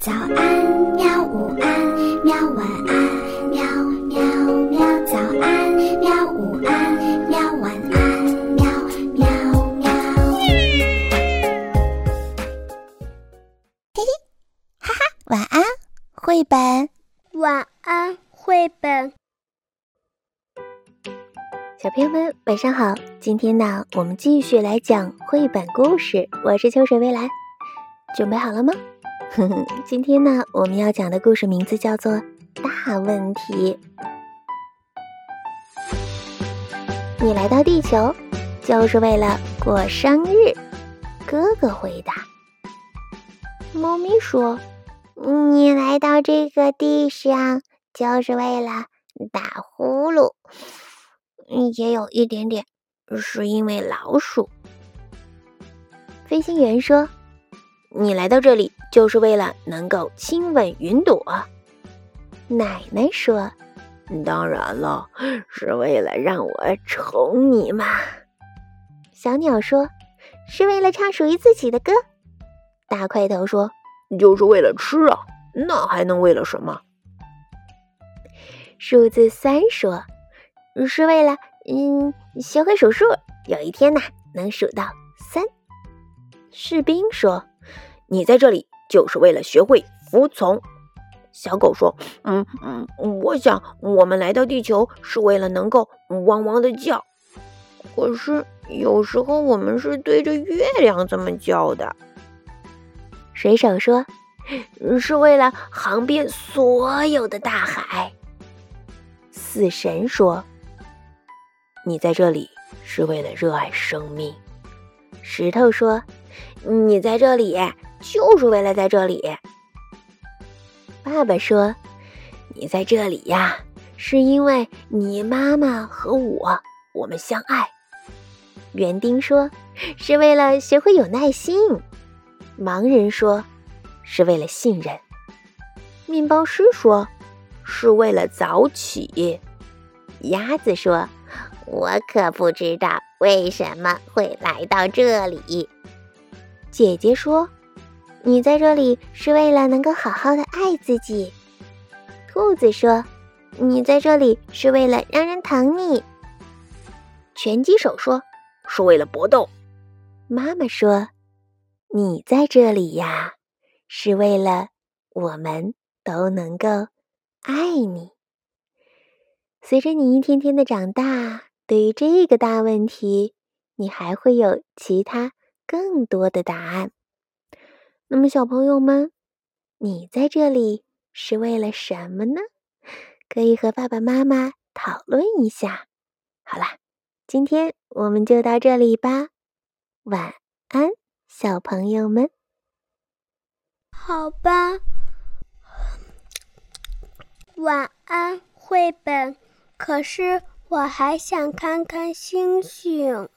早安，喵！午安，喵！晚安，喵喵喵！早安，喵！午安，喵！晚安，喵喵喵！嘿嘿，哈哈，晚安，绘本。晚安，绘本。小朋友们，晚上好！今天呢，我们继续来讲绘本故事。我是秋水微澜，准备好了吗？哼哼，今天呢，我们要讲的故事名字叫做《大问题》。你来到地球，就是为了过生日。哥哥回答。猫咪说：“你来到这个地上，就是为了打呼噜。”也有一点点，是因为老鼠。飞行员说：“你来到这里就是为了能够亲吻云朵。”奶奶说：“当然了，是为了让我宠你嘛。”小鸟说：“是为了唱属于自己的歌。”大块头说：“就是为了吃啊，那还能为了什么？”数字三说。是为了，嗯，学会数数，有一天呐，能数到三。士兵说：“你在这里就是为了学会服从。”小狗说：“嗯嗯，我想我们来到地球是为了能够汪汪的叫，可是有时候我们是对着月亮这么叫的。”水手说：“是为了航遍所有的大海。”死神说。你在这里是为了热爱生命，石头说：“你在这里就是为了在这里。”爸爸说：“你在这里呀，是因为你妈妈和我，我们相爱。”园丁说：“是为了学会有耐心。”盲人说：“是为了信任。”面包师说：“是为了早起。”鸭子说。我可不知道为什么会来到这里。姐姐说：“你在这里是为了能够好好的爱自己。”兔子说：“你在这里是为了让人疼你。”拳击手说：“是为了搏斗。”妈妈说：“你在这里呀，是为了我们都能够爱你。”随着你一天天的长大。对于这个大问题，你还会有其他更多的答案。那么，小朋友们，你在这里是为了什么呢？可以和爸爸妈妈讨论一下。好啦，今天我们就到这里吧。晚安，小朋友们。好吧，晚安，绘本。可是。我还想看看星星。